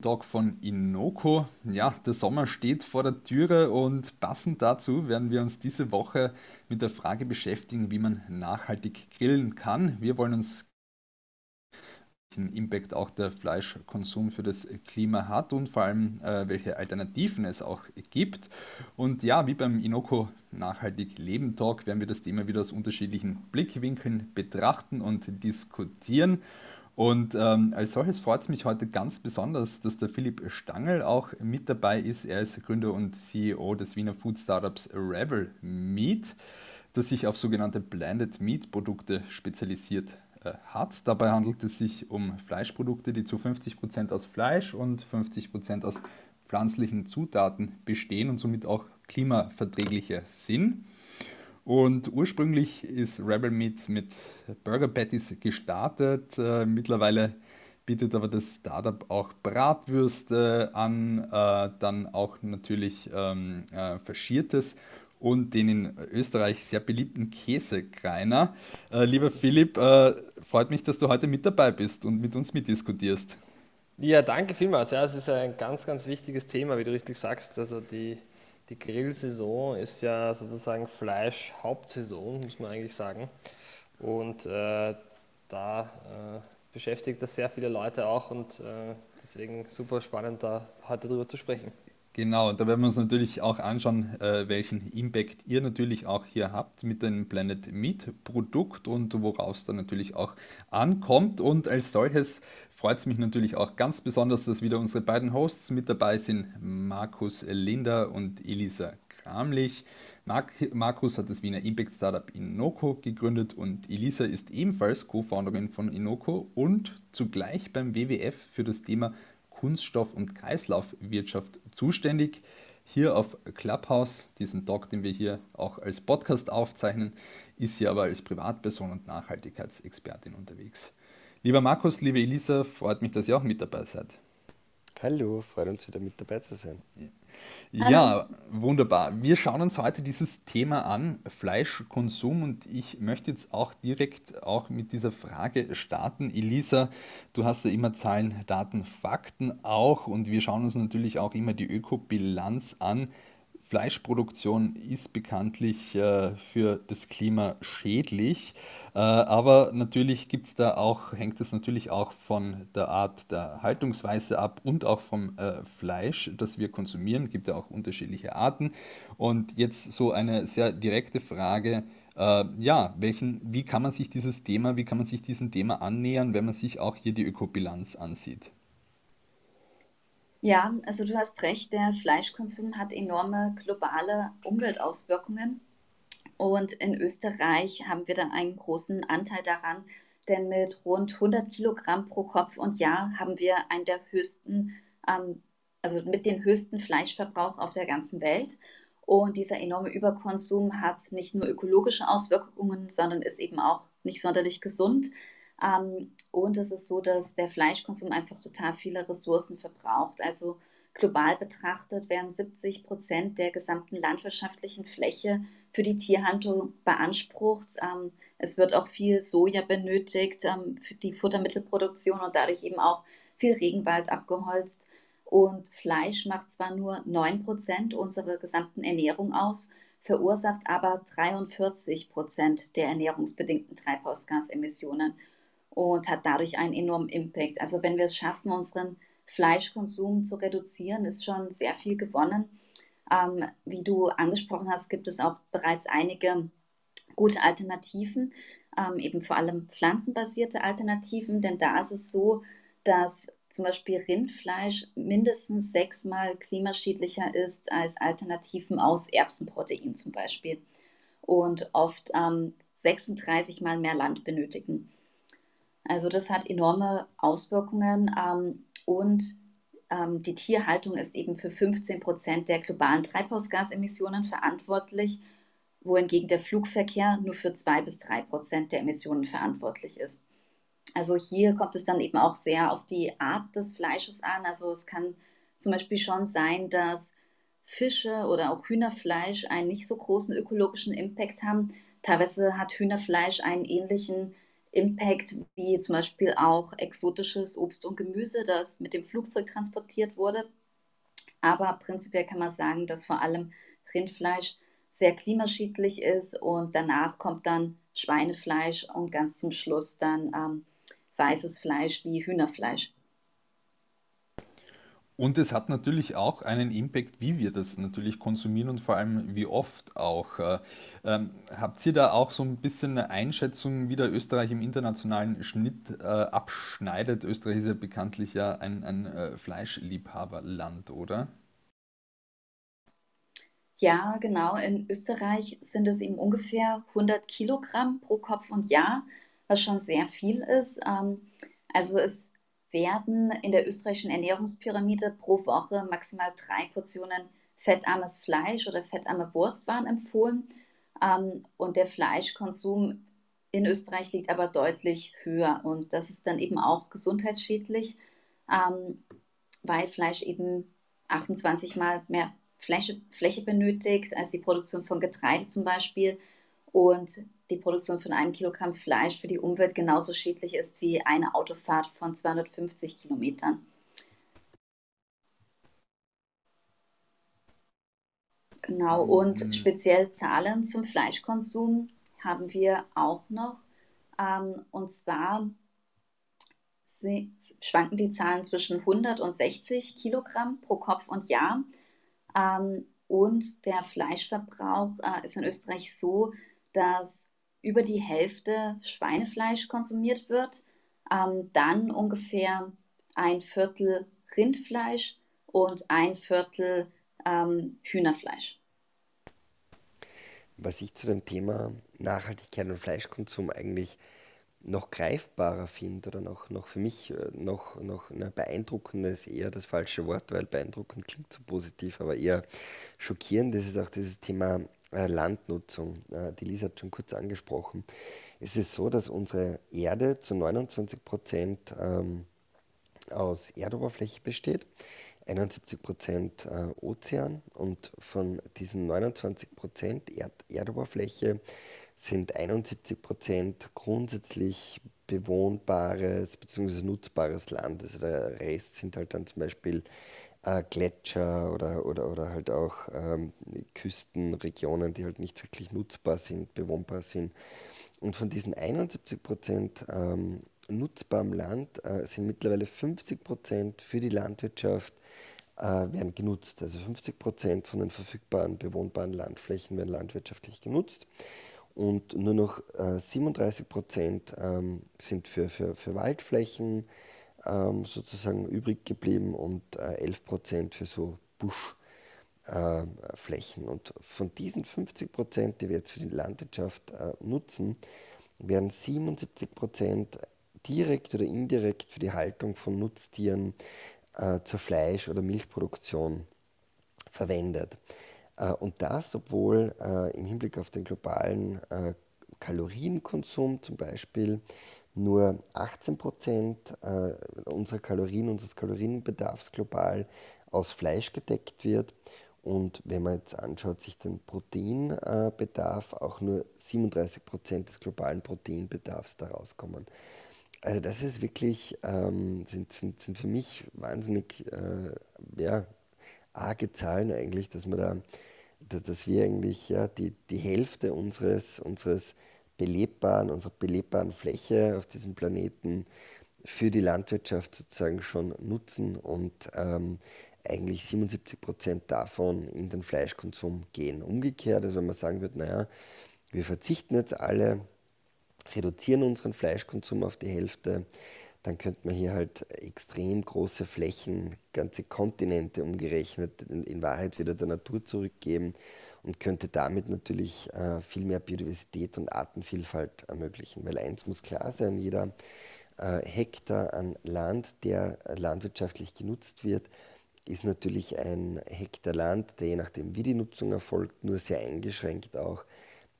Talk von Inoko. Ja, der Sommer steht vor der Türe und passend dazu werden wir uns diese Woche mit der Frage beschäftigen, wie man nachhaltig grillen kann. Wir wollen uns welchen Impact auch der Fleischkonsum für das Klima hat und vor allem äh, welche Alternativen es auch gibt. Und ja, wie beim Inoko Nachhaltig Leben Talk werden wir das Thema wieder aus unterschiedlichen Blickwinkeln betrachten und diskutieren. Und ähm, als solches freut es mich heute ganz besonders, dass der Philipp Stangl auch mit dabei ist. Er ist Gründer und CEO des Wiener Food Startups Revel Meat, das sich auf sogenannte Blended Meat Produkte spezialisiert äh, hat. Dabei handelt es sich um Fleischprodukte, die zu 50% aus Fleisch und 50% aus pflanzlichen Zutaten bestehen und somit auch klimaverträglicher sind. Und ursprünglich ist Rebel Meat mit Burger Patties gestartet. Äh, mittlerweile bietet aber das Startup auch Bratwürste an, äh, dann auch natürlich ähm, äh, Faschiertes und den in Österreich sehr beliebten Käsekreiner. Lieber Philipp, freut mich, dass du heute mit dabei bist und mit uns mitdiskutierst. Ja, danke vielmals. Ja, es ist ein ganz, ganz wichtiges Thema, wie du richtig sagst. Also die die Grillsaison ist ja sozusagen Fleisch-Hauptsaison, muss man eigentlich sagen. Und äh, da äh, beschäftigt das sehr viele Leute auch und äh, deswegen super spannend, da heute drüber zu sprechen. Genau, da werden wir uns natürlich auch anschauen, äh, welchen Impact ihr natürlich auch hier habt mit dem Planet Meat Produkt und woraus es dann natürlich auch ankommt. Und als solches freut es mich natürlich auch ganz besonders, dass wieder unsere beiden Hosts mit dabei sind, Markus Linder und Elisa Kramlich. Mark, Markus hat das Wiener Impact Startup Inoko gegründet und Elisa ist ebenfalls Co-Founderin von Inoko und zugleich beim WWF für das Thema Kunststoff- und Kreislaufwirtschaft zuständig. Hier auf Clubhouse, diesen Talk, den wir hier auch als Podcast aufzeichnen, ist sie aber als Privatperson und Nachhaltigkeitsexpertin unterwegs. Lieber Markus, liebe Elisa, freut mich, dass ihr auch mit dabei seid. Hallo, freut uns wieder mit dabei zu sein. Ja, wunderbar. Wir schauen uns heute dieses Thema an, Fleischkonsum. Und ich möchte jetzt auch direkt auch mit dieser Frage starten. Elisa, du hast ja immer Zahlen, Daten, Fakten auch. Und wir schauen uns natürlich auch immer die Ökobilanz an. Fleischproduktion ist bekanntlich äh, für das Klima schädlich, äh, aber natürlich gibt's da auch, hängt es natürlich auch von der Art der Haltungsweise ab und auch vom äh, Fleisch, das wir konsumieren. Es gibt ja auch unterschiedliche Arten. Und jetzt so eine sehr direkte Frage. Äh, ja, welchen, wie kann man sich dieses Thema, wie kann man sich diesem Thema annähern, wenn man sich auch hier die Ökobilanz ansieht? Ja, also du hast recht, der Fleischkonsum hat enorme globale Umweltauswirkungen. Und in Österreich haben wir da einen großen Anteil daran, denn mit rund 100 Kilogramm pro Kopf und Jahr haben wir einen der höchsten, ähm, also mit den höchsten Fleischverbrauch auf der ganzen Welt. Und dieser enorme Überkonsum hat nicht nur ökologische Auswirkungen, sondern ist eben auch nicht sonderlich gesund. Ähm, und es ist so, dass der Fleischkonsum einfach total viele Ressourcen verbraucht. Also global betrachtet werden 70 Prozent der gesamten landwirtschaftlichen Fläche für die Tierhaltung beansprucht. Ähm, es wird auch viel Soja benötigt ähm, für die Futtermittelproduktion und dadurch eben auch viel Regenwald abgeholzt. Und Fleisch macht zwar nur 9 Prozent unserer gesamten Ernährung aus, verursacht aber 43 Prozent der ernährungsbedingten Treibhausgasemissionen und hat dadurch einen enormen Impact. Also wenn wir es schaffen, unseren Fleischkonsum zu reduzieren, ist schon sehr viel gewonnen. Ähm, wie du angesprochen hast, gibt es auch bereits einige gute Alternativen, ähm, eben vor allem pflanzenbasierte Alternativen, denn da ist es so, dass zum Beispiel Rindfleisch mindestens sechsmal klimaschädlicher ist als Alternativen aus Erbsenprotein zum Beispiel und oft ähm, 36 mal mehr Land benötigen. Also das hat enorme Auswirkungen ähm, und ähm, die Tierhaltung ist eben für 15 Prozent der globalen Treibhausgasemissionen verantwortlich, wohingegen der Flugverkehr nur für zwei bis drei Prozent der Emissionen verantwortlich ist. Also hier kommt es dann eben auch sehr auf die Art des Fleisches an. Also es kann zum Beispiel schon sein, dass Fische oder auch Hühnerfleisch einen nicht so großen ökologischen Impact haben. Teilweise hat Hühnerfleisch einen ähnlichen Impact wie zum Beispiel auch exotisches Obst und Gemüse, das mit dem Flugzeug transportiert wurde. Aber prinzipiell kann man sagen, dass vor allem Rindfleisch sehr klimaschädlich ist und danach kommt dann Schweinefleisch und ganz zum Schluss dann ähm, weißes Fleisch wie Hühnerfleisch. Und es hat natürlich auch einen Impact, wie wir das natürlich konsumieren und vor allem wie oft auch. Äh, ähm, habt ihr da auch so ein bisschen eine Einschätzung, wie der Österreich im internationalen Schnitt äh, abschneidet? Österreich ist ja bekanntlich ja ein, ein äh, Fleischliebhaberland, oder? Ja, genau. In Österreich sind es eben ungefähr 100 Kilogramm pro Kopf und Jahr, was schon sehr viel ist. Ähm, also es werden in der österreichischen Ernährungspyramide pro Woche maximal drei Portionen fettarmes Fleisch oder fettarme Wurstwaren empfohlen. Ähm, und der Fleischkonsum in Österreich liegt aber deutlich höher. Und das ist dann eben auch gesundheitsschädlich, ähm, weil Fleisch eben 28 Mal mehr Fläche, Fläche benötigt als die Produktion von Getreide zum Beispiel. Und die Produktion von einem Kilogramm Fleisch für die Umwelt genauso schädlich ist wie eine Autofahrt von 250 Kilometern. Genau, und mhm. speziell Zahlen zum Fleischkonsum haben wir auch noch. Ähm, und zwar schwanken die Zahlen zwischen 100 und 60 Kilogramm pro Kopf und Jahr. Ähm, und der Fleischverbrauch äh, ist in Österreich so, dass über die Hälfte Schweinefleisch konsumiert wird, ähm, dann ungefähr ein Viertel Rindfleisch und ein Viertel ähm, Hühnerfleisch. Was ich zu dem Thema Nachhaltigkeit und Fleischkonsum eigentlich noch greifbarer finde oder noch, noch für mich äh, noch, noch na, beeindruckend ist eher das falsche Wort, weil beeindruckend klingt so positiv, aber eher schockierend ist auch dieses Thema Landnutzung. Äh, die Lisa hat schon kurz angesprochen. Es ist so, dass unsere Erde zu 29 Prozent ähm, aus Erdoberfläche besteht, 71 Prozent äh, Ozean und von diesen 29 Prozent Erd Erdoberfläche sind 71 Prozent grundsätzlich bewohnbares bzw. nutzbares Land. Also der Rest sind halt dann zum Beispiel äh, Gletscher oder, oder, oder halt auch ähm, Küstenregionen, die halt nicht wirklich nutzbar sind, bewohnbar sind. Und von diesen 71 Prozent ähm, nutzbarem Land äh, sind mittlerweile 50 Prozent für die Landwirtschaft äh, werden genutzt. Also 50 Prozent von den verfügbaren bewohnbaren Landflächen werden landwirtschaftlich genutzt und nur noch äh, 37 Prozent ähm, sind für, für, für Waldflächen ähm, sozusagen übrig geblieben und äh, 11 Prozent für so Buschflächen. Äh, und von diesen 50 Prozent, die wir jetzt für die Landwirtschaft äh, nutzen, werden 77 Prozent direkt oder indirekt für die Haltung von Nutztieren äh, zur Fleisch- oder Milchproduktion verwendet. Äh, und das, obwohl äh, im Hinblick auf den globalen Kalorienkonsum zum Beispiel nur 18 Prozent unserer Kalorien, unseres Kalorienbedarfs global aus Fleisch gedeckt wird. Und wenn man jetzt anschaut, sich den Proteinbedarf, auch nur 37 Prozent des globalen Proteinbedarfs daraus kommen. Also das ist wirklich, ähm, sind, sind, sind für mich wahnsinnig äh, ja, arge Zahlen eigentlich, dass man da dass wir eigentlich ja, die, die Hälfte unseres, unseres belebbaren, unserer belebbaren Fläche auf diesem Planeten für die Landwirtschaft sozusagen schon nutzen und ähm, eigentlich 77 Prozent davon in den Fleischkonsum gehen. Umgekehrt, also wenn man sagen würde, naja, wir verzichten jetzt alle, reduzieren unseren Fleischkonsum auf die Hälfte, dann könnte man hier halt extrem große Flächen, ganze Kontinente umgerechnet, in, in Wahrheit wieder der Natur zurückgeben und könnte damit natürlich äh, viel mehr Biodiversität und Artenvielfalt ermöglichen. Weil eins muss klar sein, jeder äh, Hektar an Land, der landwirtschaftlich genutzt wird, ist natürlich ein Hektar Land, der je nachdem, wie die Nutzung erfolgt, nur sehr eingeschränkt auch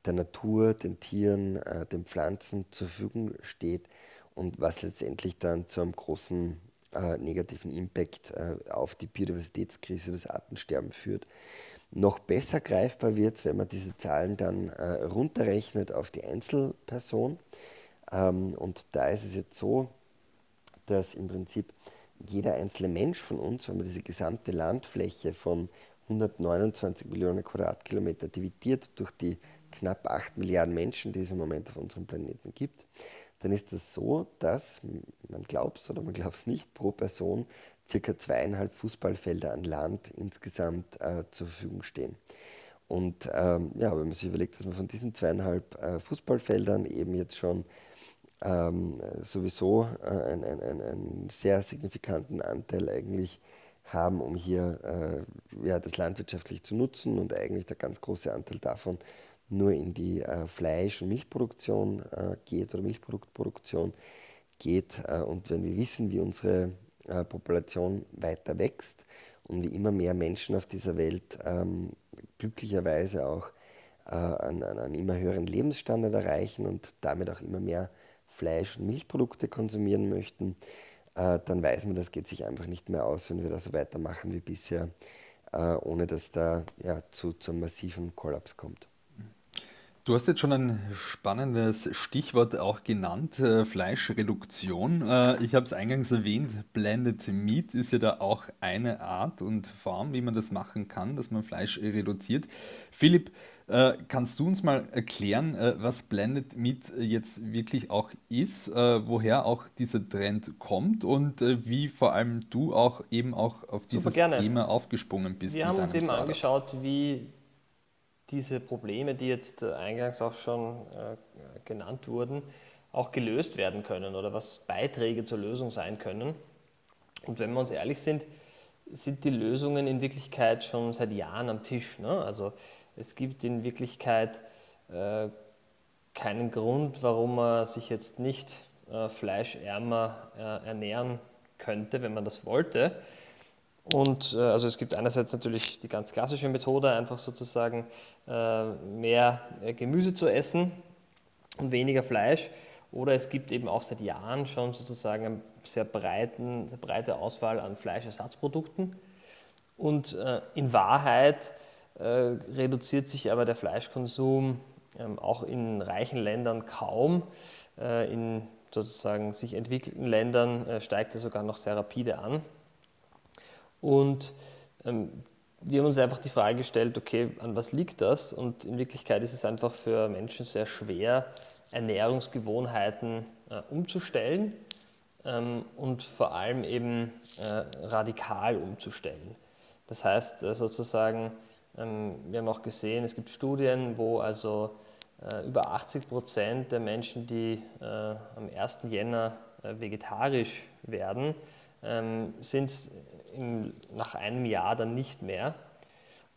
der Natur, den Tieren, äh, den Pflanzen zur Verfügung steht und was letztendlich dann zu einem großen äh, negativen Impact äh, auf die Biodiversitätskrise, das Artensterben führt. Noch besser greifbar wird es, wenn man diese Zahlen dann äh, runterrechnet auf die Einzelperson. Ähm, und da ist es jetzt so, dass im Prinzip jeder einzelne Mensch von uns, wenn man diese gesamte Landfläche von 129 Millionen Quadratkilometer dividiert durch die knapp 8 Milliarden Menschen, die es im Moment auf unserem Planeten gibt, dann ist das so, dass, man glaubt es oder man glaubt es nicht, pro Person circa zweieinhalb Fußballfelder an Land insgesamt äh, zur Verfügung stehen. Und ähm, ja, wenn man sich überlegt, dass man von diesen zweieinhalb äh, Fußballfeldern eben jetzt schon ähm, sowieso äh, einen, einen, einen, sehr signifikanten Anteil eigentlich haben, um hier äh, ja, das landwirtschaftlich zu nutzen und eigentlich der ganz große Anteil davon nur in die äh, Fleisch- und Milchproduktion äh, geht oder Milchproduktproduktion geht. Äh, und wenn wir wissen, wie unsere äh, Population weiter wächst und wie immer mehr Menschen auf dieser Welt ähm, glücklicherweise auch äh, einen, einen, immer höheren Lebensstandard erreichen und damit auch immer mehr Fleisch- und Milchprodukte konsumieren möchten, äh, dann weiß man, das geht sich einfach nicht mehr aus, wenn wir da so weitermachen wie bisher, ohne dass da ja, zu, zu einem massiven Kollaps kommt. Du hast jetzt schon ein spannendes Stichwort auch genannt, äh, Fleischreduktion. Äh, ich habe es eingangs erwähnt, Blended Meat ist ja da auch eine Art und Form, wie man das machen kann, dass man Fleisch reduziert. Philipp, äh, kannst du uns mal erklären, äh, was Blended Meat jetzt wirklich auch ist, äh, woher auch dieser Trend kommt und äh, wie vor allem du auch eben auch auf dieses Thema aufgesprungen bist? Wir haben uns eben Startup. angeschaut, wie diese Probleme, die jetzt äh, eingangs auch schon äh, genannt wurden, auch gelöst werden können oder was Beiträge zur Lösung sein können. Und wenn wir uns ehrlich sind, sind die Lösungen in Wirklichkeit schon seit Jahren am Tisch. Ne? Also es gibt in Wirklichkeit äh, keinen Grund, warum man sich jetzt nicht fleischärmer äh, ernähren könnte, wenn man das wollte. Und äh, also es gibt einerseits natürlich die ganz klassische Methode, einfach sozusagen äh, mehr äh, Gemüse zu essen und weniger Fleisch. Oder es gibt eben auch seit Jahren schon sozusagen eine sehr breiten, eine breite Auswahl an Fleischersatzprodukten. Und äh, in Wahrheit äh, reduziert sich aber der Fleischkonsum ähm, auch in reichen Ländern kaum. Äh, in sozusagen sich entwickelten Ländern steigt er sogar noch sehr rapide an. Und ähm, wir haben uns einfach die Frage gestellt, okay, an was liegt das? Und in Wirklichkeit ist es einfach für Menschen sehr schwer, Ernährungsgewohnheiten äh, umzustellen ähm, und vor allem eben äh, radikal umzustellen. Das heißt äh, sozusagen, ähm, wir haben auch gesehen, es gibt Studien, wo also äh, über 80 Prozent der Menschen, die äh, am 1. Jänner äh, vegetarisch werden, ähm, sind im, nach einem Jahr dann nicht mehr.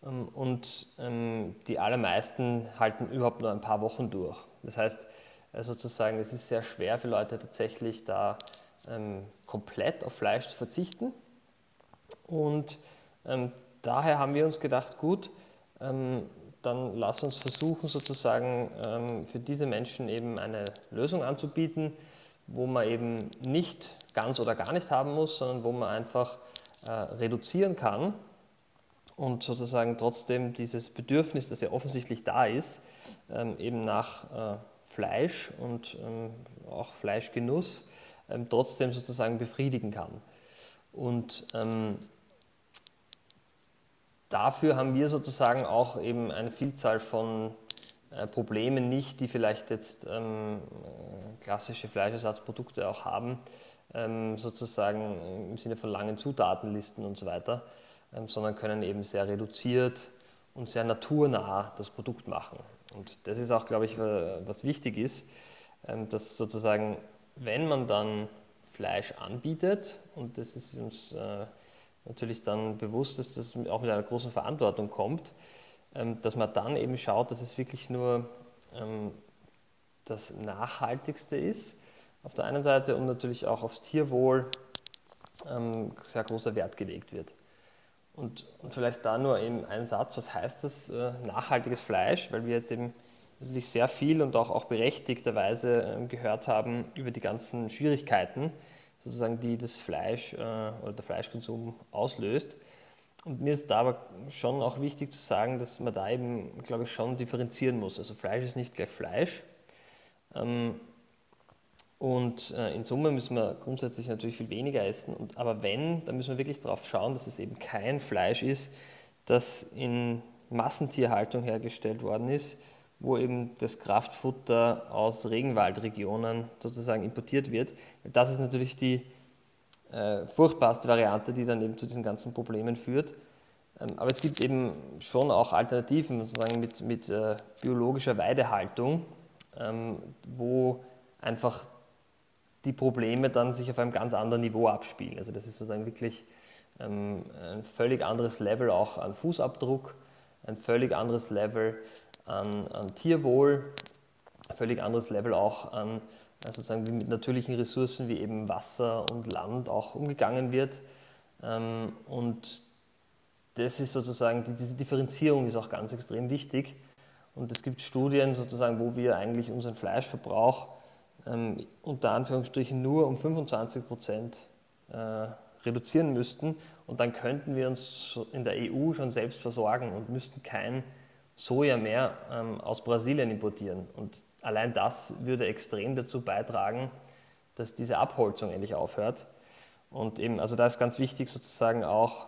Ähm, und ähm, die allermeisten halten überhaupt nur ein paar Wochen durch. Das heißt, äh, sozusagen, es ist sehr schwer für Leute tatsächlich da ähm, komplett auf Fleisch zu verzichten. Und daher haben wir uns gedacht, gut, dann lass uns versuchen, sozusagen für diese Menschen eben eine Lösung anzubieten, wo man eben nicht ganz oder gar nicht haben muss, sondern wo man einfach äh, reduzieren kann und sozusagen trotzdem dieses Bedürfnis, das ja offensichtlich da ist, ähm, eben nach äh, Fleisch und ähm, auch Fleischgenuss ähm, trotzdem sozusagen befriedigen kann. Und ähm, dafür haben wir sozusagen auch eben eine Vielzahl von äh, Problemen nicht, die vielleicht jetzt ähm, klassische Fleischersatzprodukte auch haben, sozusagen im Sinne von langen Zutatenlisten und so weiter, ähm, sondern können eben sehr reduziert und sehr naturnah das Produkt machen. Und das ist auch, glaube ich, was wichtig ist, ähm, dass sozusagen, wenn man dann Fleisch anbietet, und das ist uns äh, natürlich dann bewusst, dass das auch mit einer großen Verantwortung kommt, dass man dann eben schaut, dass es wirklich nur das Nachhaltigste ist auf der einen Seite und natürlich auch aufs Tierwohl ähm, sehr großer Wert gelegt wird. Und, und, vielleicht da nur eben ein Satz, was heißt das äh, nachhaltiges Fleisch, weil wir jetzt eben natürlich sehr viel und auch, auch berechtigterweise äh, gehört haben über die ganzen Schwierigkeiten, sozusagen, die das Fleisch äh, oder der Fleischkonsum auslöst. Und mir ist da aber schon auch wichtig zu sagen, dass man da eben, glaube ich, schon differenzieren muss. Also Fleisch ist nicht gleich Fleisch. Ähm, Und äh, in Summe müssen wir grundsätzlich natürlich viel weniger essen. Und, aber wenn, dann müssen wir wirklich darauf schauen, dass es eben kein Fleisch ist, das in Massentierhaltung hergestellt worden ist, wo eben das Kraftfutter aus Regenwaldregionen sozusagen importiert wird. Das ist natürlich die äh, furchtbarste Variante, die dann eben zu diesen ganzen Problemen führt. Ähm, aber es gibt eben schon auch Alternativen, sozusagen mit, mit äh, biologischer Weidehaltung, ähm, wo einfach die Probleme dann sich auf einem ganz anderen Niveau abspielen. Also das ist sozusagen wirklich ähm, ein völlig anderes Level auch an Fußabdruck, ein völlig anderes Level an, an Tierwohl, ein völlig anderes Level auch an also sozusagen wie mit natürlichen Ressourcen wie eben Wasser und Land auch umgegangen wird. Ähm, und das ist sozusagen, diese Differenzierung ist auch ganz extrem wichtig. Und es gibt Studien sozusagen, wo wir eigentlich unseren Fleischverbrauch ähm, unter Anführungsstrichen nur um 25 Prozent äh, reduzieren müssten. Und dann könnten wir uns in der EU schon selbst versorgen und müssten kein Soja mehr ähm, aus Brasilien importieren. Und allein das würde extrem dazu beitragen, dass diese Abholzung endlich aufhört. Und eben, also da ist ganz wichtig sozusagen auch,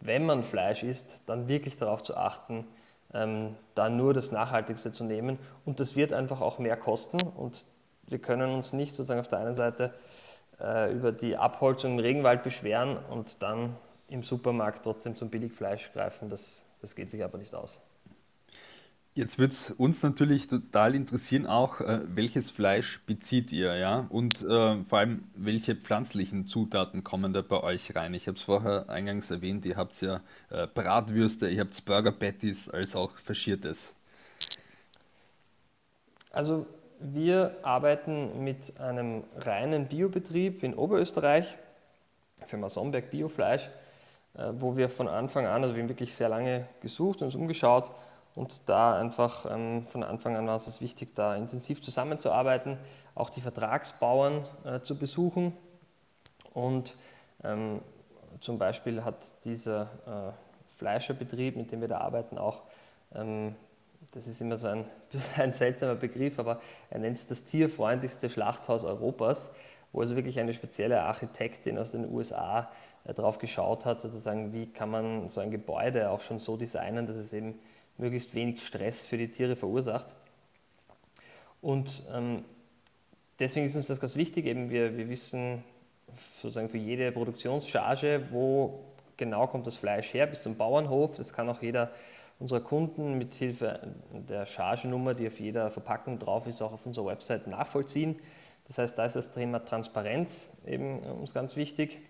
wenn man Fleisch isst, dann wirklich darauf zu achten, ähm, da nur das Nachhaltigste zu nehmen. Und das wird einfach auch mehr kosten. Und wir können uns nicht sozusagen auf der einen Seite äh, über die Abholzung im Regenwald beschweren und dann im Supermarkt trotzdem zum Billigfleisch greifen. Das, das geht sich aber nicht aus. Jetzt wird es uns natürlich total interessieren auch, äh, welches Fleisch bezieht ihr, ja? Und äh, vor allem, welche pflanzlichen Zutaten kommen da bei euch rein? Ich habe es vorher eingangs erwähnt, ihr habt ja äh, Bratwürste, ihr habt Burger Patties, als auch Faschiertes. Also wir arbeiten mit einem reinen Biobetrieb in Oberösterreich, Firma Somberg Biofleisch, äh, wo wir von Anfang an, also wir haben wirklich sehr lange gesucht und uns umgeschaut, und da einfach ähm, von Anfang an war es wichtig, da intensiv zusammenzuarbeiten, auch die Vertragsbauern äh, zu besuchen. Und ähm, zum Beispiel hat dieser äh, Fleischerbetrieb, mit dem wir da arbeiten, auch, ähm, das ist immer so ein, ein seltsamer Begriff, aber er nennt es das tierfreundlichste Schlachthaus Europas, wo also wirklich eine spezielle Architektin aus den USA äh, drauf geschaut hat, sozusagen, wie kann man so ein Gebäude auch schon so designen, dass es eben möglichst wenig Stress für die Tiere verursacht. Und ähm, deswegen ist uns das ganz wichtig, eben wir, wir wissen sozusagen für jede Produktionscharge, wo genau kommt das Fleisch her, bis zum Bauernhof. Das kann auch jeder unserer Kunden mit Hilfe der Chargennummer, die auf jeder Verpackung drauf ist, auch auf unserer Website nachvollziehen. Das heißt, da ist das Thema Transparenz eben uns ganz wichtig.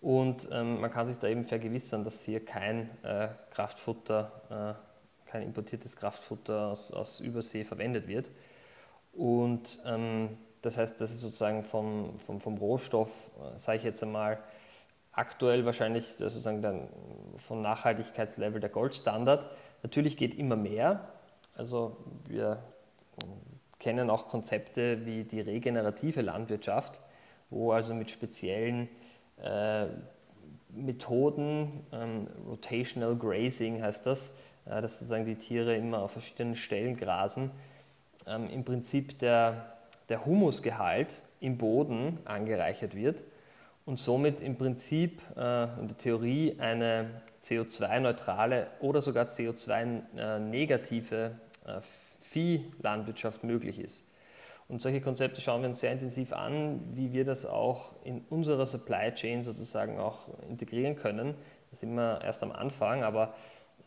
Und ähm, man kann sich da eben vergewissern, dass hier kein äh, Kraftfutter, äh, kein importiertes Kraftfutter aus, aus Übersee verwendet wird. Und ähm, das heißt, das ist sozusagen vom, vom, vom Rohstoff, äh, sage ich jetzt einmal, aktuell wahrscheinlich sozusagen dann vom Nachhaltigkeitslevel der Goldstandard. Natürlich geht immer mehr. Also wir kennen auch Konzepte wie die regenerative Landwirtschaft, wo also mit speziellen äh, Methoden, ähm, Rotational Grazing heißt das, äh, dass sozusagen die Tiere immer auf verschiedenen Stellen grasen, ähm, im Prinzip der, der Humusgehalt im Boden angereichert wird und somit im Prinzip äh, in der Theorie eine CO2-neutrale oder sogar CO2-negative äh, Viehlandwirtschaft möglich ist. Und solche Konzepte schauen wir uns sehr intensiv an, wie wir das auch in unserer Supply Chain sozusagen auch integrieren können. Das sind wir erst am Anfang, aber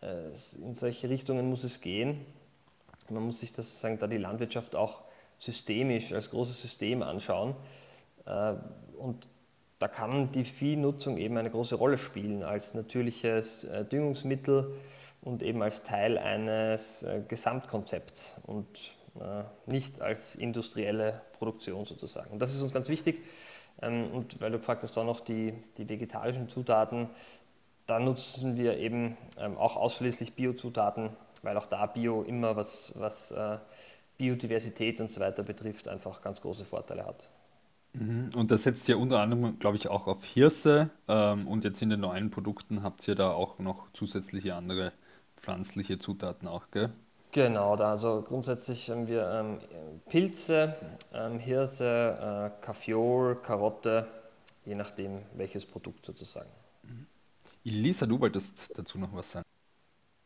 äh, in solche Richtungen muss es gehen. Man muss sich das sozusagen da die Landwirtschaft auch systemisch als großes System anschauen. Äh, und da kann die Viehnutzung eben eine große Rolle spielen als natürliches äh, Düngungsmittel und eben als Teil eines Gesamtkonzepts. Und äh, nicht als industrielle Produktion sozusagen. Und das ist uns ganz wichtig. Ähm, und weil du gefragt hast, auch noch die, die vegetarischen Zutaten, da nutzen wir eben ähm, auch ausschließlich Biozutaten, weil auch da Bio immer was, was äh, Biodiversität und so weiter betrifft, einfach ganz große Vorteile hat. Mhm. Und das setzt ja unter anderem, glaube ich, auch auf Hirse. Ähm, und jetzt in den neuen Produkten habt ihr da auch noch zusätzliche andere pflanzliche Zutaten auch, gell? Genau, da also grundsätzlich haben wir ähm, Pilze, ähm, Hirse, äh, Kaffeeol, Karotte, je nachdem welches Produkt sozusagen. Elisa, du wolltest dazu noch was sagen.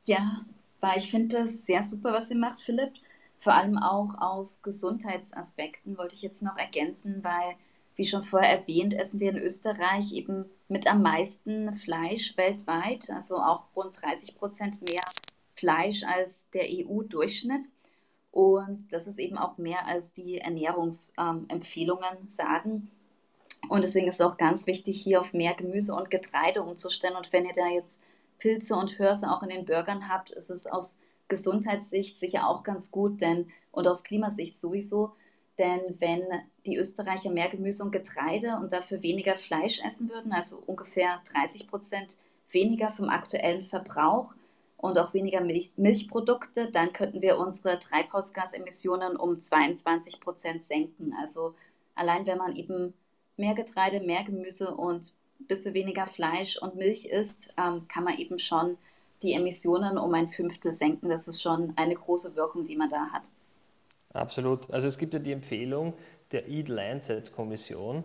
Ja, weil ich finde das sehr super, was ihr macht, Philipp. Vor allem auch aus Gesundheitsaspekten wollte ich jetzt noch ergänzen, weil, wie schon vorher erwähnt, essen wir in Österreich eben mit am meisten Fleisch weltweit, also auch rund 30 Prozent mehr Fleisch als der EU-Durchschnitt. Und das ist eben auch mehr als die Ernährungsempfehlungen ähm, sagen. Und deswegen ist es auch ganz wichtig, hier auf mehr Gemüse und Getreide umzustellen. Und wenn ihr da jetzt Pilze und Hörse auch in den Burgern habt, ist es aus Gesundheitssicht sicher auch ganz gut, denn und aus Klimasicht sowieso, denn wenn die Österreicher mehr Gemüse und Getreide und dafür weniger Fleisch essen würden, also ungefähr 30 Prozent weniger vom aktuellen Verbrauch und auch weniger Milch, Milchprodukte, dann könnten wir unsere Treibhausgasemissionen um 22 Prozent senken. Also allein wenn man eben mehr Getreide, mehr Gemüse und ein bisschen weniger Fleisch und Milch isst, ähm, kann man eben schon die Emissionen um ein Fünftel senken. Das ist schon eine große Wirkung, die man da hat. Absolut. Also es gibt ja die Empfehlung der Eat Lancet Kommission,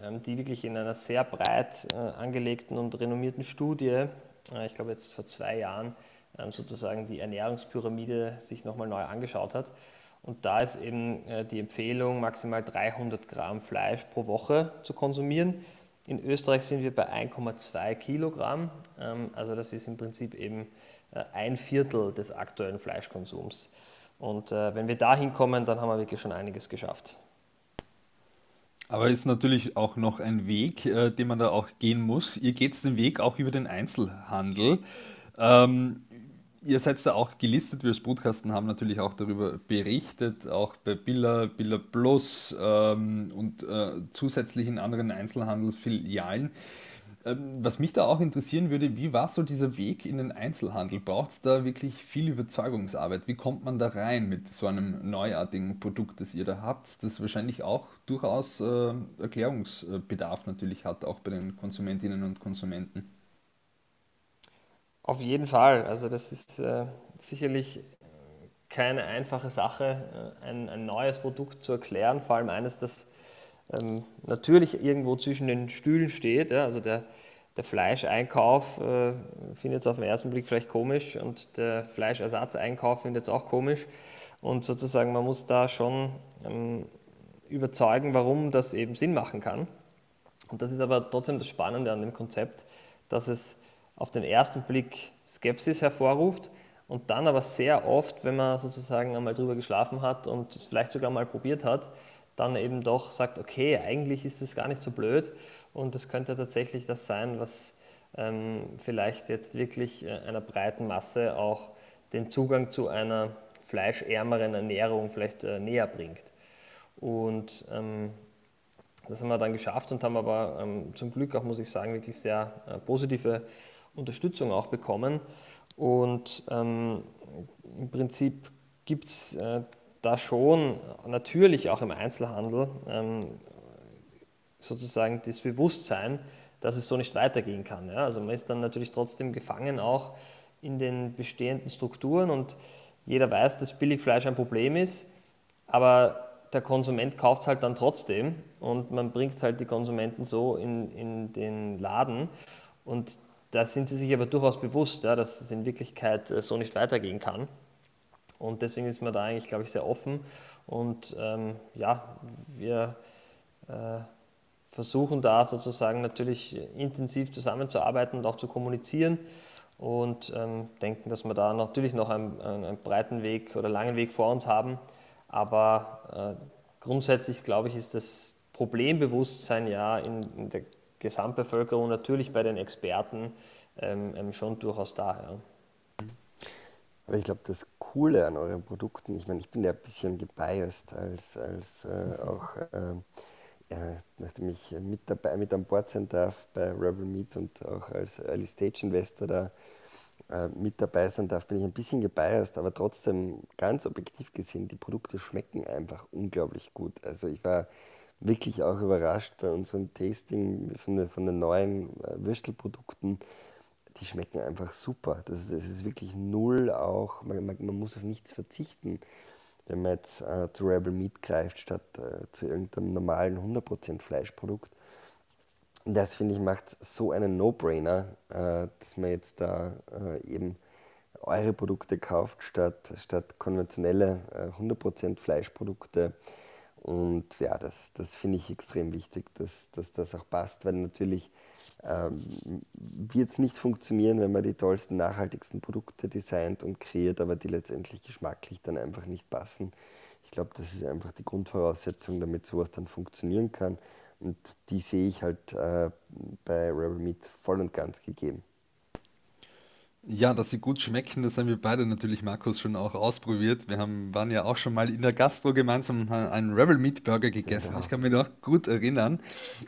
ähm, die wirklich in einer sehr breit äh, angelegten und renommierten Studie, äh, ich glaube jetzt vor zwei Jahren, ähm, sozusagen die Ernährungspyramide sich nochmal neu angeschaut hat. Und da ist eben äh, die Empfehlung, maximal 300 Gramm Fleisch pro Woche zu konsumieren. In Österreich sind wir bei 1,2 Kilogramm. Ähm, also das ist im Prinzip eben äh, ein Viertel des aktuellen Fleischkonsums. Und äh, wenn wir da hinkommen, dann haben wir wirklich schon einiges geschafft. Aber ist natürlich auch noch ein Weg, äh, den man da auch gehen muss. Ihr geht den Weg auch über den Einzelhandel. Ähm, Ihr seid da auch gelistet, wir als Podcasten haben natürlich auch darüber berichtet, auch bei Billa, Billa Plus ähm, und äh, zusätzlich in anderen Einzelhandelsfilialen. Ähm, was mich da auch interessieren würde, wie war so dieser Weg in den Einzelhandel? Braucht es da wirklich viel Überzeugungsarbeit? Wie kommt man da rein mit so einem neuartigen Produkt, das ihr da habt, das wahrscheinlich auch durchaus äh, Erklärungsbedarf natürlich hat, auch bei den Konsumentinnen und Konsumenten? Auf jeden Fall. Also das ist äh, sicherlich keine einfache Sache, äh, ein, ein, neues Produkt zu erklären, vor allem eines, das ähm, natürlich irgendwo zwischen den Stühlen steht. Ja? Also der, der Fleischeinkauf äh, findet es auf den ersten Blick vielleicht komisch und der Fleischersatzeinkauf findet es auch komisch. Und sozusagen, man muss da schon ähm, überzeugen, warum das eben Sinn machen kann. Und das ist aber trotzdem das Spannende an dem Konzept, dass es auf den ersten Blick Skepsis hervorruft und dann aber sehr oft, wenn man sozusagen einmal drüber geschlafen hat und es vielleicht sogar mal probiert hat, dann eben doch sagt, okay, eigentlich ist es gar nicht so blöd und es könnte tatsächlich das sein, was ähm, vielleicht jetzt wirklich äh, einer breiten Masse auch den Zugang zu einer fleischärmeren Ernährung vielleicht äh, näher bringt. Und ähm, das haben wir dann geschafft und haben aber ähm, zum Glück auch, muss ich sagen, wirklich sehr äh, positive Unterstützung auch bekommen. Und ähm, im Prinzip gibt es äh, da schon natürlich auch im Einzelhandel ähm, sozusagen das Bewusstsein, dass es so nicht weitergehen kann. Ja? Also man ist dann natürlich trotzdem gefangen auch in den bestehenden Strukturen und jeder weiß, dass Billigfleisch ein Problem ist, aber der Konsument kauft es halt dann trotzdem und man bringt halt die Konsumenten so in, in den Laden und da sind sie sich aber durchaus bewusst, ja, dass es in Wirklichkeit äh, so nicht weitergehen kann. Und deswegen ist man da eigentlich, glaube ich, sehr offen. Und ähm, ja, wir äh, versuchen da sozusagen natürlich intensiv zusammenzuarbeiten und auch zu kommunizieren und ähm, denken, dass wir da natürlich noch einen, einen, breiten Weg oder langen Weg vor uns haben. Aber äh, grundsätzlich, glaube ich, ist das Problembewusstsein ja in, in der Gesamtbevölkerung, natürlich bei den Experten ähm, ähm, schon durchaus da. Ja. Aber ich glaube, das Coole an euren Produkten, ich meine, ich bin ja ein bisschen gebiased als, als äh, auch, äh, ja, nachdem ich mit, dabei, mit an Bord sein darf bei Rebel Meat und auch als Early Stage Investor da äh, mit dabei sein darf, bin ich ein bisschen gebiased, aber trotzdem ganz objektiv gesehen, die Produkte schmecken einfach unglaublich gut. Also ich war wirklich auch überrascht bei unserem Tasting von, den, von den neuen äh, Würstelprodukten. die schmecken einfach super. Das, das ist wirklich null auch, man, man, man muss auf nichts verzichten wenn man jetzt äh, zu Rebel Meat greift, statt äh, zu irgendeinem normalen 100% Fleischprodukt. Das finde ich macht so einen No-Brainer, äh, dass man jetzt da äh, eben eure Produkte kauft, statt, statt konventionelle 100% äh, Fleischprodukte. Und ja, das, das finde ich extrem wichtig, dass, dass das auch passt, weil natürlich ähm, wird es nicht funktionieren, wenn man die tollsten, nachhaltigsten Produkte designt und kreiert, aber die letztendlich geschmacklich dann einfach nicht passen. Ich glaube, das ist einfach die Grundvoraussetzung, damit sowas dann funktionieren kann. Und die sehe ich halt äh, bei Rebel Meat voll und ganz gegeben. Ja, dass sie gut schmecken, das haben wir beide natürlich, Markus, schon auch ausprobiert. Wir haben, waren ja auch schon mal in der Gastro gemeinsam und haben einen Rebel Meat Burger gegessen. Ja. Ich kann mich noch gut erinnern.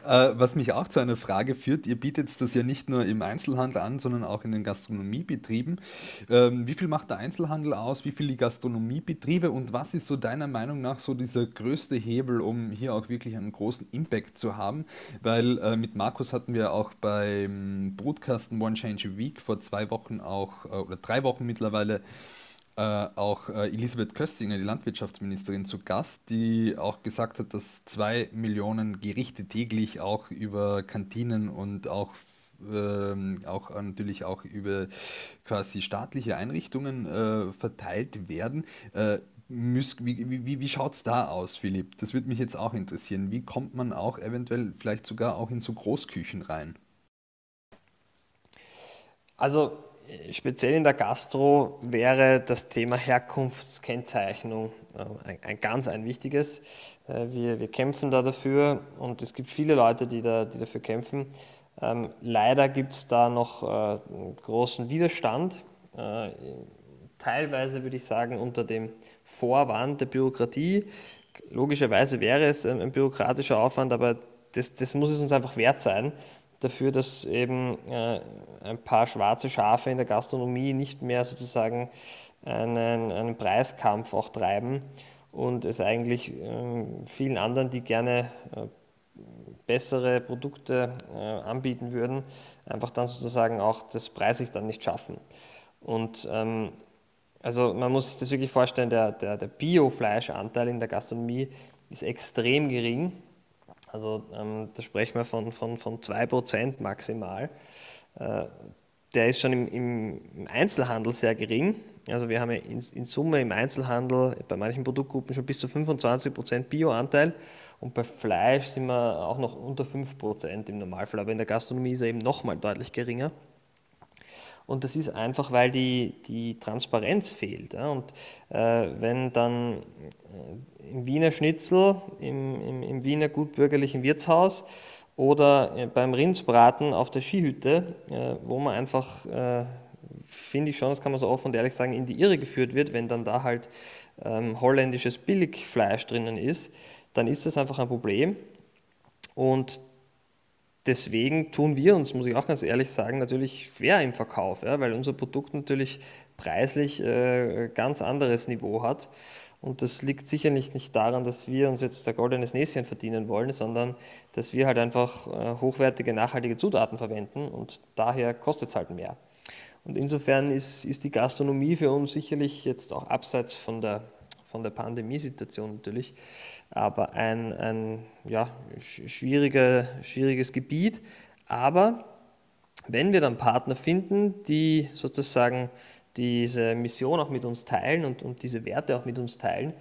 Äh, was mich auch zu einer Frage führt, ihr bietet das ja nicht nur im Einzelhandel an, sondern auch in den Gastronomiebetrieben. Ähm, wie viel macht der Einzelhandel aus? Wie viel die Gastronomiebetriebe? Und was ist so deiner Meinung nach so dieser größte Hebel, um hier auch wirklich einen großen Impact zu haben? Weil äh, mit Markus hatten wir auch beim Brutkasten One Change a Week vor zwei Wochen auch, äh, oder drei Wochen mittlerweile, äh, auch äh, Elisabeth Köstinger, die Landwirtschaftsministerin, zu Gast, die auch gesagt hat, dass zwei Millionen Gerichte täglich auch über Kantinen und auch ähm, auch natürlich auch über quasi staatliche Einrichtungen äh, verteilt werden. Äh, müß, wie wie, wie schaut es da aus, Philipp? Das würde mich jetzt auch interessieren. Wie kommt man auch eventuell vielleicht sogar auch in so Großküchen rein? Also speziell in der Gastro wäre das Thema Herkunftskennzeichnung äh, ein, ein ganz ein wichtiges. Äh, wir, wir kämpfen da dafür und es gibt viele Leute, die, da, die dafür kämpfen. Ähm, leider gibt es da noch äh, großen Widerstand, äh, teilweise würde ich sagen unter dem Vorwand der Bürokratie. Logischerweise wäre es ein, ein bürokratischer Aufwand, aber das, das muss es uns einfach wert sein, dafür, dass eben äh, ein paar schwarze Schafe in der Gastronomie nicht mehr sozusagen einen, einen Preiskampf auch treiben und es eigentlich äh, vielen anderen, die gerne äh, bessere Produkte äh, anbieten würden, einfach dann sozusagen auch das preislich dann nicht schaffen. Und ähm, also man muss sich das wirklich vorstellen, der, der, der Bio-Fleischanteil in der Gastronomie ist extrem gering also ähm, da sprechen wir von, von, von 2% maximal. Äh, der ist schon im, im, Einzelhandel sehr gering. Also wir haben ja in, in, Summe im Einzelhandel bei manchen Produktgruppen schon bis zu 25% Bioanteil und bei Fleisch sind wir auch noch unter 5% im Normalfall, aber in der Gastronomie ist er eben nochmal deutlich geringer. Und das ist einfach, weil die, die Transparenz fehlt. Ja? Und äh, wenn dann äh, im Wiener Schnitzel, im, im, im Wiener gutbürgerlichen Wirtshaus oder äh, beim Rindsbraten auf der Skihütte, äh, wo man einfach, äh, finde ich schon, das kann man so offen und ehrlich sagen, in die Irre geführt wird, wenn dann da halt ähm, holländisches Billigfleisch drinnen ist, dann ist das einfach ein Problem. Und deswegen tun wir uns, muss ich auch ganz ehrlich sagen, natürlich schwer im Verkauf, ja, weil unser Produkt natürlich preislich äh, ganz anderes Niveau hat. Und das liegt sicherlich nicht daran, dass wir uns jetzt der goldenes Näschen verdienen wollen, sondern dass wir halt einfach äh, hochwertige, nachhaltige Zutaten verwenden und daher kostet es halt mehr. Und insofern ist, ist die Gastronomie für uns sicherlich jetzt auch abseits von der von der Pandemiesituation natürlich, aber ein, ein ja, schwieriger, schwieriges Gebiet. Aber wenn wir dann Partner finden, die sozusagen diese Mission auch mit uns teilen und, und diese Werte auch mit uns teilen,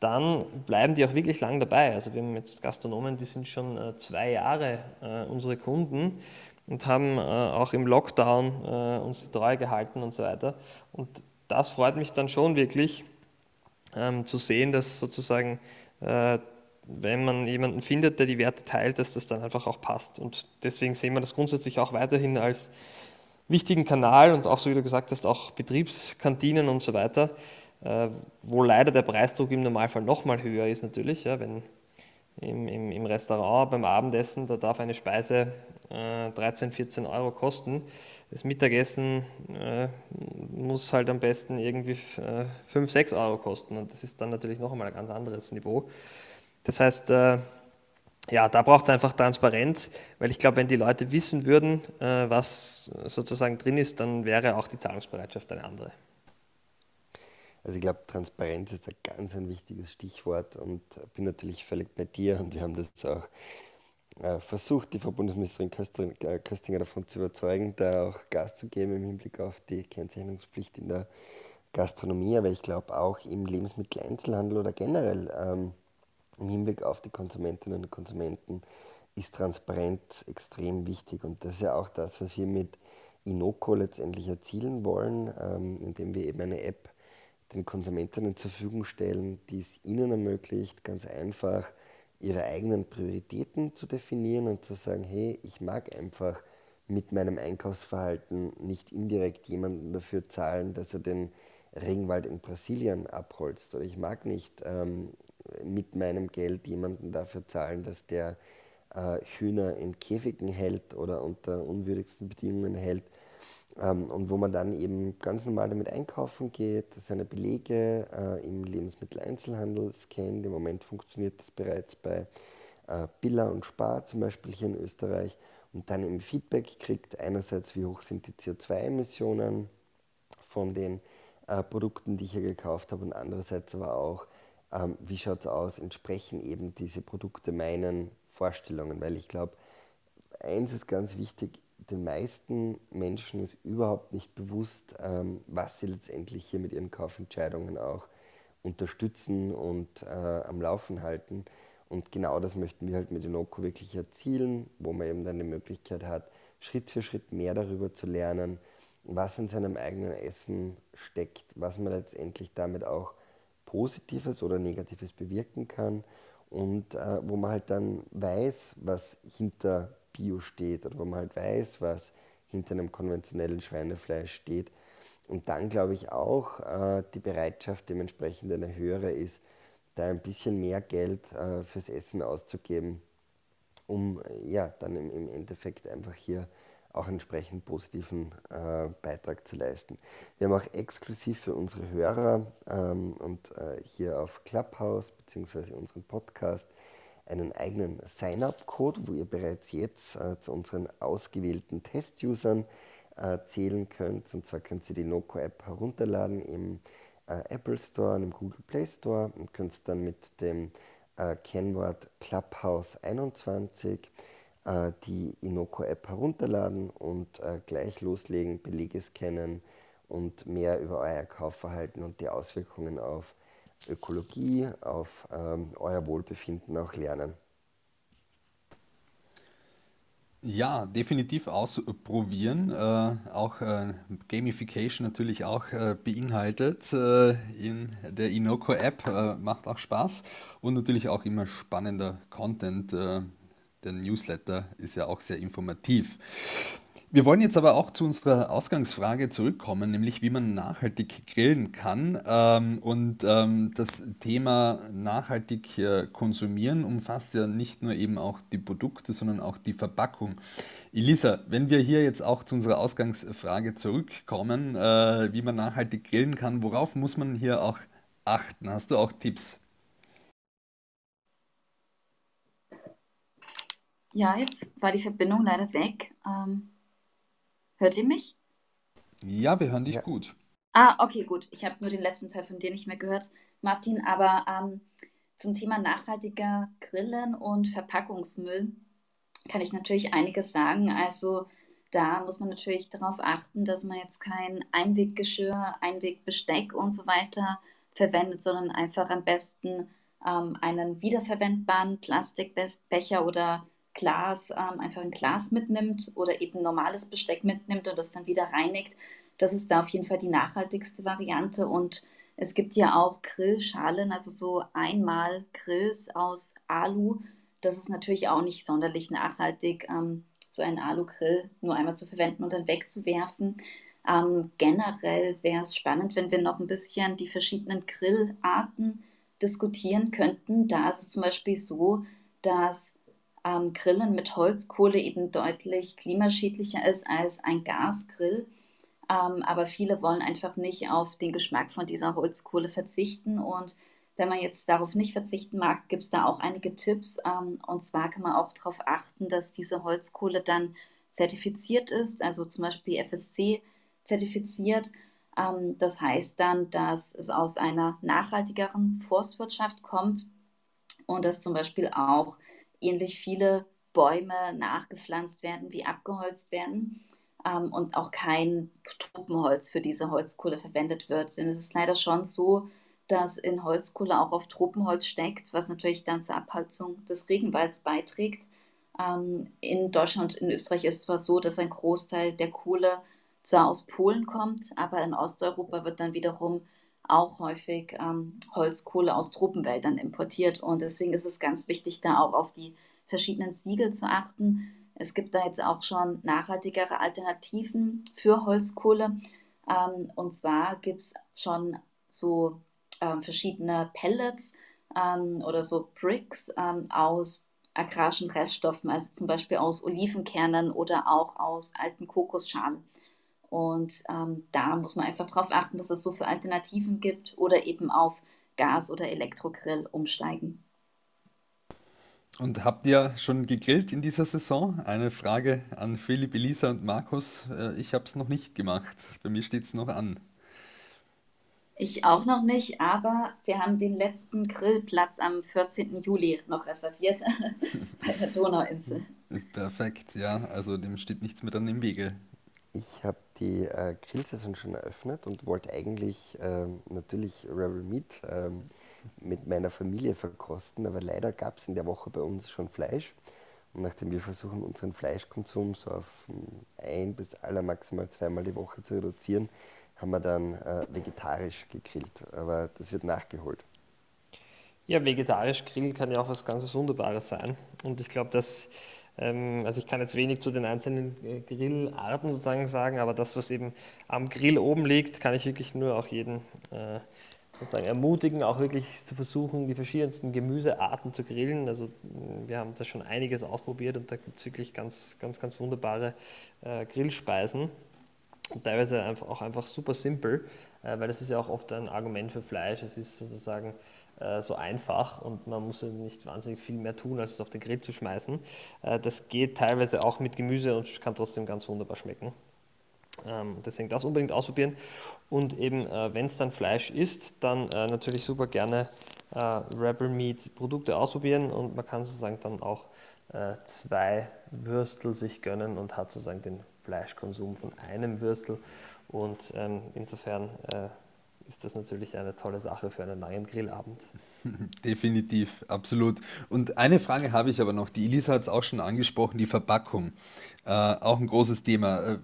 dann bleiben die auch wirklich lang dabei. Also wir haben jetzt Gastronomen, die sind schon äh, zwei Jahre äh, unsere Kunden und haben äh, auch im Lockdown uns die Treue gehalten und so weiter. Und das freut mich dann schon wirklich, ähm, zu sehen, dass sozusagen, äh, wenn man jemanden findet, der die Werte teilt, dass das dann einfach auch passt. Und deswegen sehen wir das grundsätzlich auch weiterhin als wichtigen Kanal und auch, so wie du gesagt hast, auch Betriebskantinen und so weiter, äh, wo leider der Preisdruck im Normalfall nochmal höher ist natürlich, ja, wenn im, im, im, Restaurant beim Abendessen, da darf eine Speise äh, 13, 14 Euro kosten. Das Mittagessen äh, muss halt am besten irgendwie äh, 5, 6 Euro kosten und das ist dann natürlich noch einmal ein ganz anderes Niveau. Das heißt, äh, ja, da braucht es einfach Transparenz, weil ich glaube, wenn die Leute wissen würden, äh, was sozusagen drin ist, dann wäre auch die Zahlungsbereitschaft eine andere. Also ich glaube, Transparenz ist ein ganz ein wichtiges Stichwort und bin natürlich völlig bei dir und wir haben das auch äh, versucht, die Frau Bundesministerin äh, Köstinger davon zu überzeugen, da auch Gas zu geben im Hinblick auf die Kennzeichnungspflicht in der Gastronomie, aber ich glaube auch im Lebensmitteleinzelhandel oder generell ähm, im Hinblick auf die Konsumentinnen und Konsumenten ist Transparenz extrem wichtig. Und das ist ja auch das, was wir mit Inoko letztendlich erzielen wollen, ähm, indem wir eben eine App den Konsumentinnen zur Verfügung stellen, die es ihnen ermöglicht, ganz einfach ihre eigenen Prioritäten zu definieren und zu sagen, hey, ich mag einfach mit meinem Einkaufsverhalten nicht indirekt jemanden dafür zahlen, dass er den Regenwald in Brasilien abholzt. Oder ich mag nicht ähm, mit meinem Geld jemanden dafür zahlen, dass der äh, Hühner in Käfigen hält oder unter unwürdigsten Bedingungen hält ähm, und wo man dann eben ganz normal damit einkaufen geht, seine Belege äh, im Lebensmitteleinzelhandel scannt. Im Moment funktioniert das bereits bei äh, Billa und Spar zum Beispiel hier in Österreich. Und dann eben Feedback kriegt, einerseits wie hoch sind die CO2-Emissionen von den äh, Produkten, die ich hier gekauft habe und andererseits aber auch, ähm, wie schaut es aus, entsprechen eben diese Produkte meinen Vorstellungen, weil ich glaube, eins ist ganz wichtig, den meisten Menschen ist überhaupt nicht bewusst, ähm, was sie letztendlich hier mit ihren Kaufentscheidungen auch unterstützen und äh, am Laufen halten. Und genau das möchten wir halt mit Inoko wirklich erzielen, wo man eben dann die Möglichkeit hat, Schritt für Schritt mehr darüber zu lernen, was in seinem eigenen Essen steckt, was man letztendlich damit auch Positives oder Negatives bewirken kann und äh, wo man halt dann weiß, was hinter Bio steht oder wo man halt weiß, was hinter einem konventionellen Schweinefleisch steht. Und dann glaube ich auch, äh, die Bereitschaft dementsprechend eine höhere ist, da ein bisschen mehr Geld äh, fürs Essen auszugeben, um äh, ja dann im, Endeffekt einfach hier auch entsprechend positiven Beitrag zu leisten. Wir haben auch exklusiv für unsere Hörer ähm, und hier auf Clubhouse bzw. unseren Podcast einen eigenen Sign-up-Code, wo ihr bereits jetzt äh, zu unseren ausgewählten Test-Usern äh, zählen könnt. Und zwar könnt ihr die Noco-App herunterladen im äh, Apple Store und im Google Play Store und könnt dann mit dem äh, Kennwort Clubhouse21 äh, die Inoko-App herunterladen und äh, gleich loslegen, Belege scannen und mehr über euer Kaufverhalten und die Auswirkungen auf Ökologie, auf ähm, euer Wohlbefinden auch lernen. Ja, definitiv ausprobieren. Äh, auch äh, Gamification natürlich auch äh, beinhaltet äh, in der Inoko-App. Äh, macht auch Spaß und natürlich auch immer spannender Content. Äh, der Newsletter ist ja auch sehr informativ. Wir wollen jetzt aber auch zu unserer Ausgangsfrage zurückkommen, nämlich wie man nachhaltig grillen kann. Ähm, und ähm, das Thema nachhaltig äh, konsumieren umfasst ja nicht nur eben auch die Produkte, sondern auch die Verpackung. Elisa, wenn wir hier jetzt auch zu unserer Ausgangsfrage zurückkommen, äh, wie man nachhaltig grillen kann, worauf muss man hier auch achten? Hast du auch Tipps? Ja, jetzt war die Verbindung leider weg. Ähm, Hört ihr mich? Ja, wir hören dich Ja. gut. Ah, okay, gut. Ich habe nur den letzten Teil von dir nicht mehr gehört, Martin. Aber ähm, zum Thema nachhaltiger Grillen und Verpackungsmüll kann ich natürlich einiges sagen. Also da muss man natürlich darauf achten, dass man jetzt kein Einweggeschirr, Einwegbesteck und so weiter verwendet, sondern einfach am besten ähm, einen wiederverwendbaren Plastikbecher oder Glas, ähm, einfach ein Glas mitnimmt oder eben normales Besteck mitnimmt und das dann wieder reinigt. Das ist da auf jeden Fall die nachhaltigste Variante. Und es gibt ja auch Grillschalen, also so einmal Grills aus Alu. Das ist natürlich auch nicht sonderlich nachhaltig, ähm, so einen Alu-Grill nur einmal zu verwenden und dann wegzuwerfen. Ähm, generell wäre es spannend, wenn wir noch ein bisschen die verschiedenen Grillarten diskutieren könnten. Da ist es zum Beispiel so, dass ähm, Grillen mit Holzkohle eben deutlich klimaschädlicher ist als ein Gasgrill. Ähm, aber viele wollen einfach nicht auf den Geschmack von dieser Holzkohle verzichten und Wenn man jetzt darauf nicht verzichten mag, gibt es da auch einige Tipps. Ähm, und zwar kann man auch darauf achten, dass diese Holzkohle dann zertifiziert ist, also zum Beispiel FSC zertifiziert. Ähm, das heißt dann, dass es aus einer nachhaltigeren Forstwirtschaft kommt und dass zum Beispiel auch ähnlich viele Bäume nachgepflanzt werden, wie abgeholzt werden ähm, und auch kein Tropenholz für diese Holzkohle verwendet wird. Denn es ist leider schon so, dass in Holzkohle auch auf Tropenholz steckt, was natürlich dann zur Abholzung des Regenwalds beiträgt. Ähm, in Deutschland und in Österreich ist es zwar so, dass ein Großteil der Kohle zwar aus Polen kommt, aber in Osteuropa wird dann wiederum auch häufig ähm, Holzkohle aus Tropenwäldern importiert. Und deswegen ist es ganz wichtig, da auch auf die verschiedenen Siegel zu achten. Es gibt da jetzt auch schon nachhaltigere Alternativen für Holzkohle. Ähm, und zwar gibt es schon so ähm, verschiedene Pellets ähm, oder so Bricks ähm, aus agrarischen Reststoffen, also zum Beispiel aus Olivenkernen oder auch aus alten Kokosschalen. Und ähm, da muss man einfach darauf achten, dass es so für Alternativen gibt oder eben auf Gas- oder Elektrogrill umsteigen. Und habt ihr schon gegrillt in dieser Saison? Eine Frage an Philipp, Elisa und Markus. Äh, ich habe es noch nicht gemacht. Bei mir steht es noch an. Ich auch noch nicht, aber wir haben den letzten Grillplatz am 14. Juli noch reserviert bei der Donauinsel. Perfekt, ja, also dem steht nichts mehr dann im Wege. Ich habe die äh, Grillsaison schon eröffnet und wollte eigentlich äh, natürlich Rebel Meat äh, mit meiner Familie verkosten, aber leider gab es in der Woche bei uns schon Fleisch. Und nachdem wir versuchen, unseren Fleischkonsum so auf hm, ein bis aller maximal zweimal die Woche zu reduzieren, haben wir dann äh, vegetarisch gegrillt, aber das wird nachgeholt. Ja, vegetarisch grillen kann ja auch was ganz Wunderbares sein. Und ich glaube, dass, also ich kann jetzt wenig zu den einzelnen äh, Grillarten sozusagen sagen, aber das, was eben am Grill oben liegt, kann ich wirklich nur auch jeden äh, sozusagen ermutigen, auch wirklich zu versuchen, die verschiedensten Gemüsearten zu grillen. Also wir haben da schon einiges ausprobiert und da gibt es wirklich ganz, ganz, ganz wunderbare äh, Grillspeisen teilweise einfach auch einfach super simpel, weil das ist ja auch oft ein Argument für Fleisch. Es ist sozusagen äh, so einfach und man muss nicht wahnsinnig viel mehr tun, als es auf den Grill zu schmeißen. Äh, das geht teilweise auch mit Gemüse und kann trotzdem ganz wunderbar schmecken. Ähm, deswegen das unbedingt ausprobieren. Und eben, äh, wenn es dann Fleisch ist, dann natürlich super gerne Rebel Meat Produkte ausprobieren und man kann sozusagen dann auch zwei Würstel sich gönnen und hat sozusagen den Fleischkonsum von einem Würstel. Und ähm, insofern ist das natürlich eine tolle Sache für einen langen Grillabend. Definitiv, absolut. Und eine Frage habe ich aber noch, die Elisa hat es auch schon angesprochen, die Verpackung. Äh, auch ein großes Thema. Äh,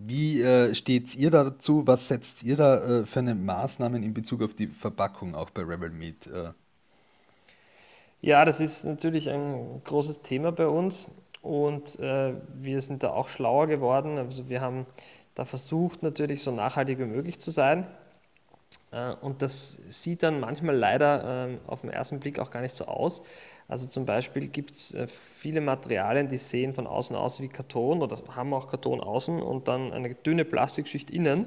wie äh, steht ihr da dazu? Was setzt ihr da äh, für eine Maßnahmen in Bezug auf die Verpackung auch bei Rebel Meat? Äh? Ja, das ist natürlich ein großes Thema bei uns. Und äh, wir sind da auch schlauer geworden. Also wir haben da versucht, natürlich so nachhaltig wie möglich zu sein. Äh, und das sieht dann manchmal leider äh, auf den ersten Blick auch gar nicht so aus. Also zum Beispiel gibt es äh, viele Materialien, die sehen von außen aus wie Karton oder haben auch Karton außen und dann eine dünne Plastikschicht innen.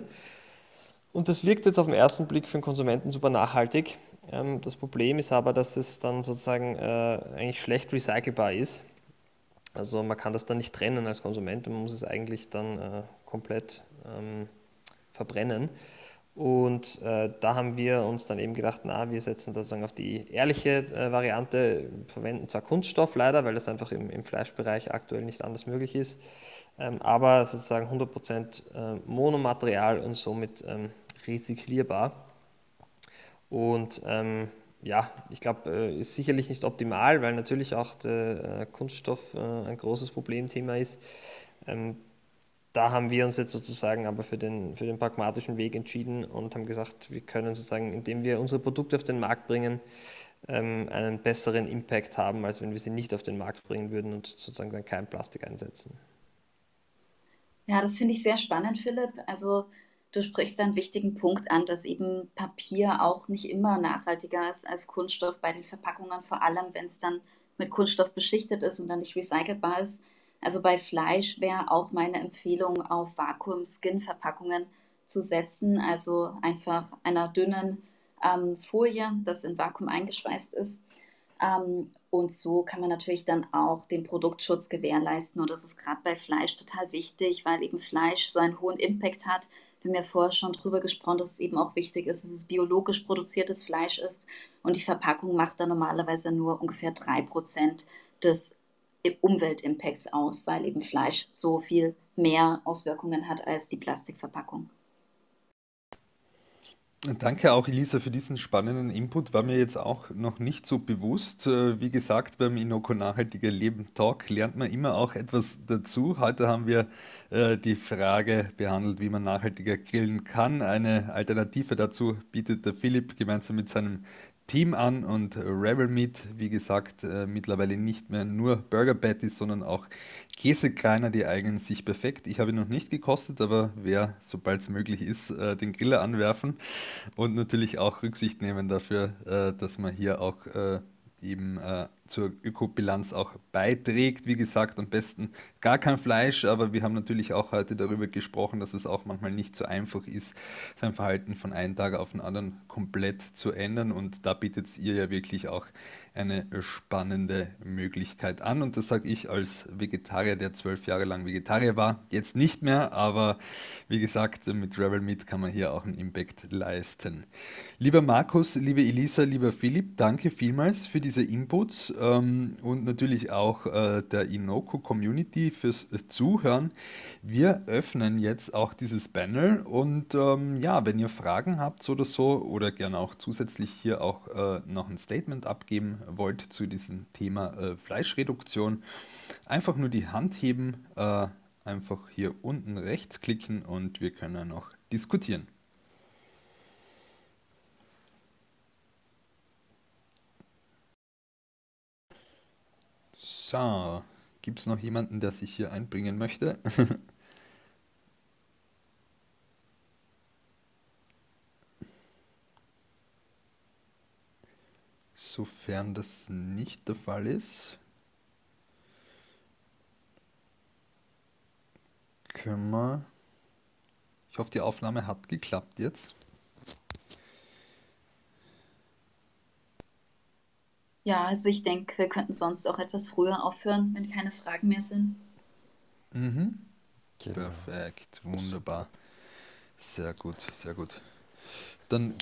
Und das wirkt jetzt auf den ersten Blick für den Konsumenten super nachhaltig. Ähm, das Problem ist aber, dass es dann sozusagen eigentlich schlecht recycelbar ist. Also man kann das dann nicht trennen als Konsument und man muss es eigentlich dann komplett ähm, verbrennen. Und äh, da haben wir uns dann eben gedacht, na, wir setzen das auf die ehrliche äh, Variante, verwenden zwar Kunststoff leider, weil das einfach im, im Fleischbereich aktuell nicht anders möglich ist, ähm, aber sozusagen 100% äh, Monomaterial und somit ähm, rezyklierbar. Und ähm, ja, ich glaube, äh, ist sicherlich nicht optimal, weil natürlich auch der äh, Kunststoff äh, ein großes Problemthema ist. Da haben wir uns jetzt sozusagen aber für den, für den pragmatischen Weg entschieden und haben gesagt, wir können sozusagen, indem wir unsere Produkte auf den Markt bringen, ähm, einen besseren Impact haben, als wenn wir sie nicht auf den Markt bringen würden und sozusagen dann kein Plastik einsetzen. Ja, das finde ich sehr spannend, Philipp. Also Du sprichst einen wichtigen Punkt an, dass eben Papier auch nicht immer nachhaltiger ist als Kunststoff bei den Verpackungen, vor allem wenn es dann mit Kunststoff beschichtet ist und dann nicht recycelbar ist. Also bei Fleisch wäre auch meine Empfehlung, auf Vakuum-Skin-Verpackungen zu setzen, also einfach einer dünnen ähm, Folie, das in Vakuum eingeschweißt ist. Ähm, und so kann man natürlich dann auch den Produktschutz gewährleisten. Und das ist gerade bei Fleisch total wichtig, weil eben Fleisch so einen hohen Impact hat. Wir haben ja vorher schon drüber gesprochen, dass es eben auch wichtig ist, dass es biologisch produziertes Fleisch ist. Und die Verpackung macht dann normalerweise nur ungefähr 3% des Umweltimpacts aus, weil eben Fleisch so viel mehr Auswirkungen hat als die Plastikverpackung. Danke auch, Elisa, für diesen spannenden Input. War mir jetzt auch noch nicht so bewusst. Äh, wie gesagt, beim Inoko Nachhaltiger Leben Talk lernt man immer auch etwas dazu. Heute haben wir äh, die Frage behandelt, wie man nachhaltiger grillen kann. Eine Alternative dazu bietet der Philipp gemeinsam mit seinem Team an und Rebel Meat, wie gesagt, äh, mittlerweile nicht mehr nur Burger Patties, sondern auch Käsekreiner, die eignen sich perfekt. Ich habe ihn noch nicht gekostet, aber wer, sobald es möglich ist, äh, den Griller anwerfen und natürlich auch Rücksicht nehmen dafür, äh, dass man hier auch äh, eben äh, zur Ökobilanz auch beiträgt. Wie gesagt, am besten gar kein Fleisch, aber wir haben natürlich auch heute darüber gesprochen, dass es auch manchmal nicht so einfach ist, sein Verhalten von einem Tag auf den anderen komplett zu ändern. Und da bietet ihr ja wirklich auch eine spannende Möglichkeit an. Und das sage ich als Vegetarier, der zwölf Jahre lang Vegetarier war. Jetzt nicht mehr, aber wie gesagt, mit Rebel Meat kann man hier auch einen Impact leisten. Lieber Markus, liebe Elisa, lieber Philipp, danke vielmals für diese Inputs ähm, und natürlich auch äh, der Inoko Community fürs Zuhören. Wir öffnen jetzt auch dieses Panel und ähm, ja, wenn ihr Fragen habt oder so oder gerne auch zusätzlich hier auch äh, noch ein Statement abgeben wollt zu diesem Thema äh, Fleischreduktion, einfach nur die Hand heben, äh, einfach hier unten rechts klicken und wir können noch diskutieren. So, gibt es noch jemanden, der sich hier einbringen möchte? Sofern das nicht der Fall ist, können wir. Ich hoffe, die Aufnahme hat geklappt jetzt. Ja, also ich denke, wir könnten sonst auch etwas früher aufhören, wenn keine Fragen mehr sind. Mhm. Genau. Perfekt, wunderbar. Sehr gut, sehr gut. Dann